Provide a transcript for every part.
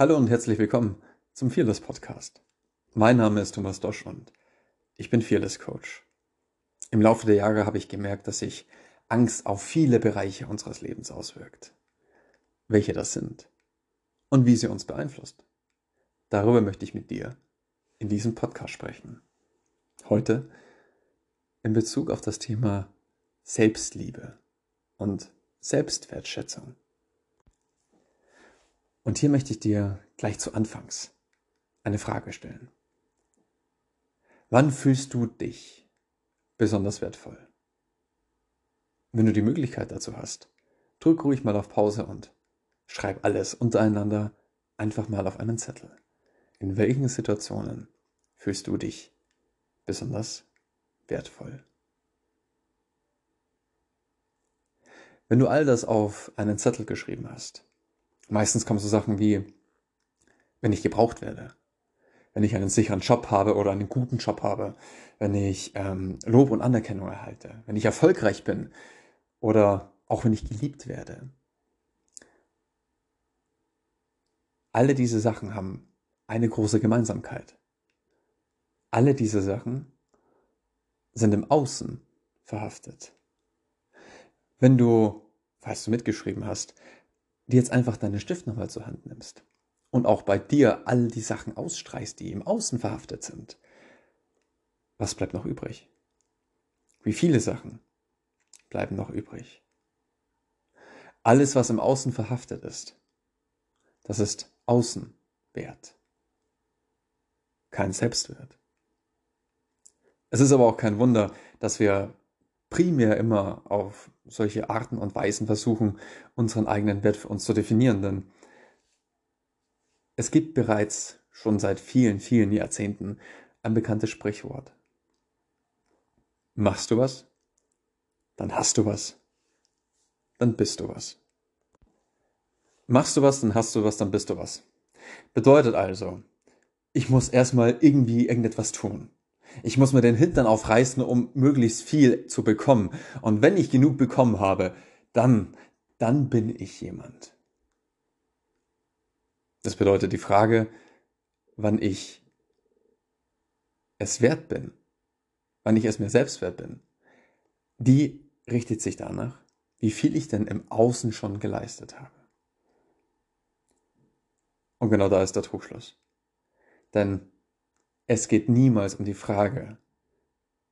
Hallo und herzlich willkommen zum Fearless Podcast. Mein Name ist Thomas Dosch und ich bin Fearless Coach. Im Laufe der Jahre habe ich gemerkt, dass sich Angst auf viele Bereiche unseres Lebens auswirkt. Welche das sind und wie sie uns beeinflusst. Darüber möchte ich mit dir in diesem Podcast sprechen. Heute in Bezug auf das Thema Selbstliebe und Selbstwertschätzung. Und hier möchte ich dir gleich zu Anfangs eine Frage stellen. Wann fühlst du dich besonders wertvoll? Wenn du die Möglichkeit dazu hast, drück ruhig mal auf Pause und schreib alles untereinander einfach mal auf einen Zettel. In welchen Situationen fühlst du dich besonders wertvoll? Wenn du all das auf einen Zettel geschrieben hast, Meistens kommen so Sachen wie, wenn ich gebraucht werde, wenn ich einen sicheren Job habe oder einen guten Job habe, wenn ich ähm, Lob und Anerkennung erhalte, wenn ich erfolgreich bin oder auch wenn ich geliebt werde. Alle diese Sachen haben eine große Gemeinsamkeit. Alle diese Sachen sind im Außen verhaftet. Wenn du, falls du mitgeschrieben hast, dir jetzt einfach deinen Stift nochmal zur Hand nimmst und auch bei dir all die Sachen ausstreichst, die im Außen verhaftet sind, was bleibt noch übrig? Wie viele Sachen bleiben noch übrig? Alles, was im Außen verhaftet ist, das ist Außenwert, kein Selbstwert. Es ist aber auch kein Wunder, dass wir primär immer auf solche Arten und Weisen versuchen, unseren eigenen Wert für uns zu definieren. Denn es gibt bereits schon seit vielen, vielen Jahrzehnten ein bekanntes Sprichwort. Machst du was? Dann hast du was. Dann bist du was. Machst du was, dann hast du was, dann bist du was. Bedeutet also, ich muss erstmal irgendwie irgendetwas tun. Ich muss mir den Hintern aufreißen, um möglichst viel zu bekommen. Und wenn ich genug bekommen habe, dann, dann bin ich jemand. Das bedeutet die Frage, wann ich es wert bin, wann ich es mir selbst wert bin, die richtet sich danach, wie viel ich denn im Außen schon geleistet habe. Und genau da ist der Trugschluss. Denn es geht niemals um die Frage,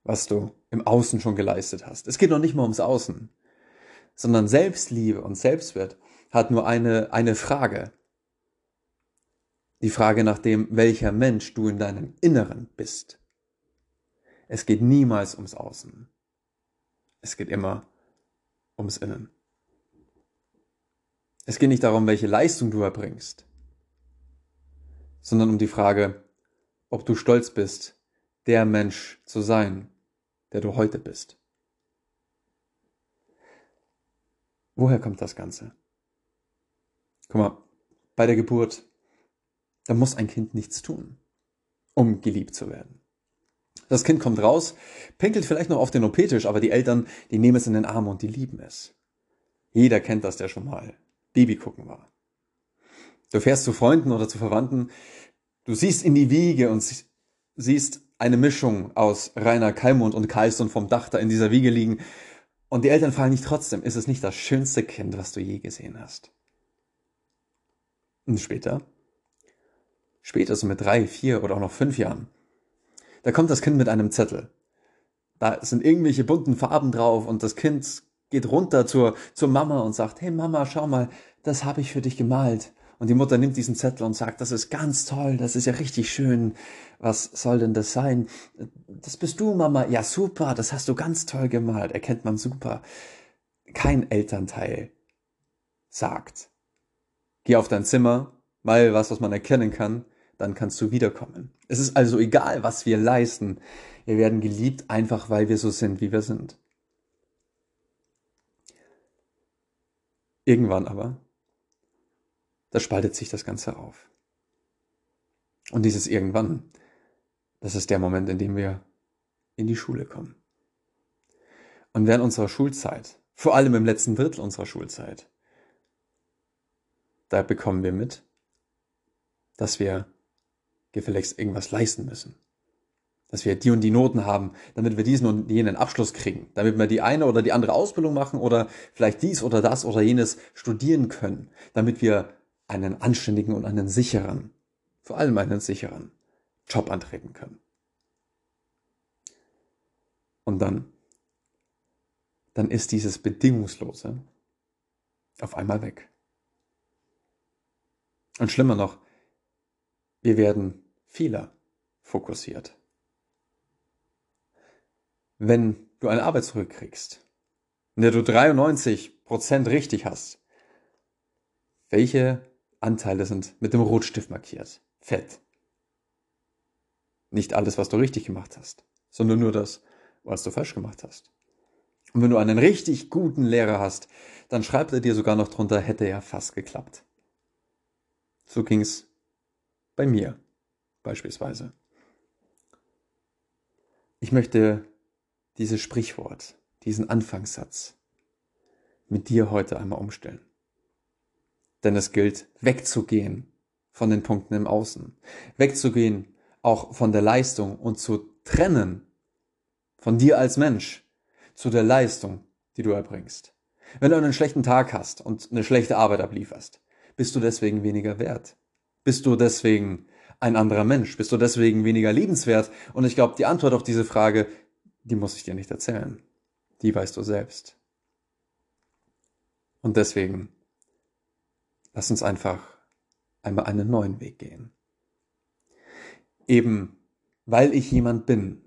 was du im Außen schon geleistet hast. Es geht noch nicht mal ums Außen, sondern Selbstliebe und Selbstwert hat nur eine, eine Frage. Die Frage nach dem, welcher Mensch du in deinem Inneren bist. Es geht niemals ums Außen. Es geht immer ums Innen. Es geht nicht darum, welche Leistung du erbringst, sondern um die Frage, ob du stolz bist, der Mensch zu sein, der du heute bist. Woher kommt das Ganze? Guck mal, bei der Geburt, da muss ein Kind nichts tun, um geliebt zu werden. Das Kind kommt raus, pinkelt vielleicht noch auf den OP-Tisch, aber die Eltern, die nehmen es in den Arm und die lieben es. Jeder kennt das, der schon mal Baby gucken war. Du fährst zu Freunden oder zu Verwandten, Du siehst in die Wiege und siehst eine Mischung aus Rainer Kalmund und Karlsson vom Dach da in dieser Wiege liegen. Und die Eltern fragen dich trotzdem, ist es nicht das schönste Kind, was du je gesehen hast? Und später? Später, so mit drei, vier oder auch noch fünf Jahren. Da kommt das Kind mit einem Zettel. Da sind irgendwelche bunten Farben drauf und das Kind geht runter zur, zur Mama und sagt, hey Mama, schau mal, das habe ich für dich gemalt. Und die Mutter nimmt diesen Zettel und sagt, das ist ganz toll, das ist ja richtig schön. Was soll denn das sein? Das bist du, Mama. Ja, super, das hast du ganz toll gemalt. Erkennt man super. Kein Elternteil sagt, geh auf dein Zimmer, mal was, was man erkennen kann, dann kannst du wiederkommen. Es ist also egal, was wir leisten. Wir werden geliebt einfach, weil wir so sind, wie wir sind. Irgendwann aber da spaltet sich das Ganze auf. Und dieses irgendwann, das ist der Moment, in dem wir in die Schule kommen. Und während unserer Schulzeit, vor allem im letzten Drittel unserer Schulzeit, da bekommen wir mit, dass wir gefälligst irgendwas leisten müssen. Dass wir die und die Noten haben, damit wir diesen und jenen Abschluss kriegen, damit wir die eine oder die andere Ausbildung machen oder vielleicht dies oder das oder jenes studieren können, damit wir einen anständigen und einen sicheren, vor allem einen sicheren Job antreten können. Und dann, dann ist dieses Bedingungslose auf einmal weg. Und schlimmer noch, wir werden Fehler fokussiert. Wenn du eine Arbeit zurückkriegst, in der du 93% richtig hast, welche Anteile sind mit dem Rotstift markiert? Fett. Nicht alles, was du richtig gemacht hast, sondern nur das, was du falsch gemacht hast. Und wenn du einen richtig guten Lehrer hast, dann schreibt er dir sogar noch drunter, hätte ja fast geklappt. So ging's bei mir beispielsweise. Ich möchte dieses Sprichwort, diesen Anfangssatz mit dir heute einmal umstellen. Denn es gilt, wegzugehen von den Punkten im Außen, wegzugehen auch von der Leistung und zu trennen von dir als Mensch zu der Leistung, die du erbringst. Wenn du einen schlechten Tag hast und eine schlechte Arbeit ablieferst, bist du deswegen weniger wert. Bist du deswegen ein anderer Mensch? Bist du deswegen weniger liebenswert? Und ich glaube, die Antwort auf diese Frage, die muss ich dir nicht erzählen. Die weißt du selbst. Und deswegen, lass uns einfach einmal einen neuen Weg gehen. Eben, weil ich jemand bin,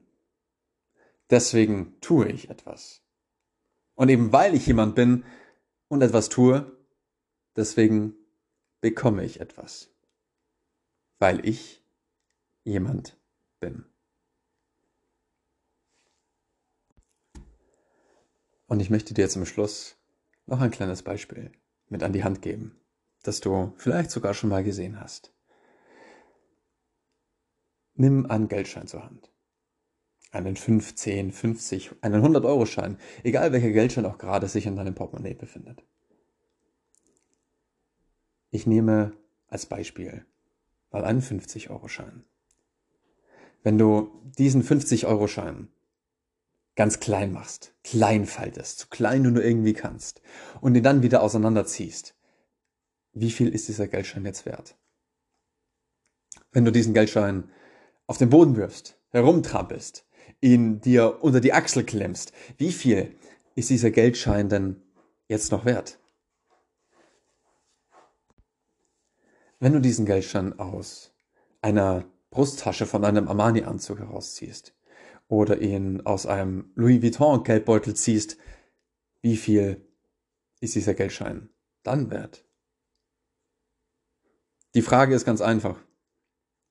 deswegen tue ich etwas. Und eben weil ich jemand bin und etwas tue, deswegen bekomme ich etwas. Weil ich jemand bin. Und ich möchte dir zum Schluss noch ein kleines Beispiel mit an die Hand geben, das du vielleicht sogar schon mal gesehen hast. Nimm einen Geldschein zur Hand einen 15, 50, einen 100-Euro-Schein, egal welcher Geldschein auch gerade sich in deinem Portemonnaie befindet. Ich nehme als Beispiel mal einen 50-Euro-Schein. Wenn du diesen 50-Euro-Schein ganz klein machst, klein faltest, so klein du nur irgendwie kannst und ihn dann wieder auseinanderziehst, wie viel ist dieser Geldschein jetzt wert? Wenn du diesen Geldschein auf den Boden wirfst, herumtrampelst, ihn dir unter die Achsel klemmst, wie viel ist dieser Geldschein denn jetzt noch wert? Wenn du diesen Geldschein aus einer Brusttasche von einem Armani-Anzug herausziehst oder ihn aus einem Louis Vuitton-Geldbeutel ziehst, wie viel ist dieser Geldschein dann wert? Die Frage ist ganz einfach.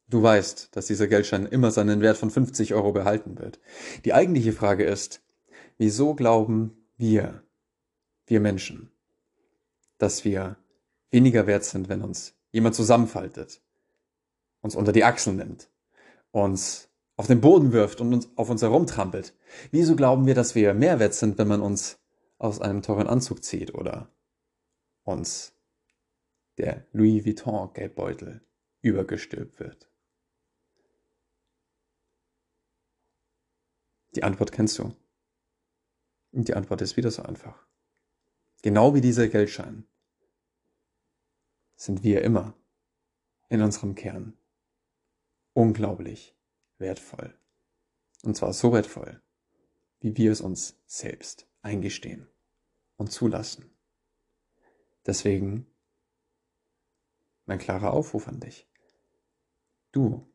Du weißt, dass dieser Geldschein immer seinen Wert von 50 Euro behalten wird. Die eigentliche Frage ist, wieso glauben wir, wir Menschen, dass wir weniger wert sind, wenn uns jemand zusammenfaltet, uns unter die Achseln nimmt, uns auf den Boden wirft und uns auf uns herumtrampelt? Wieso glauben wir, dass wir mehr wert sind, wenn man uns aus einem teuren Anzug zieht oder uns der Louis Vuitton Geldbeutel übergestülpt wird? Die Antwort kennst du. Und die Antwort ist wieder so einfach. Genau wie dieser Geldschein sind wir immer in unserem Kern unglaublich wertvoll. Und zwar so wertvoll, wie wir es uns selbst eingestehen und zulassen. Deswegen mein klarer Aufruf an dich. Du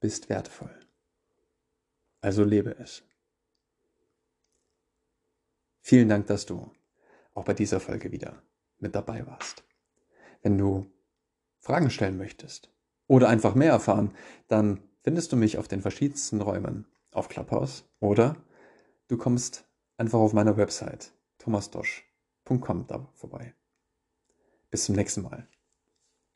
bist wertvoll also lebe es. Vielen Dank, dass du auch bei dieser Folge wieder mit dabei warst. Wenn du Fragen stellen möchtest oder einfach mehr erfahren, dann findest du mich auf den verschiedensten Räumen auf Clubhouse oder du kommst einfach auf meiner Website thomasdosch.com da vorbei. Bis zum nächsten Mal.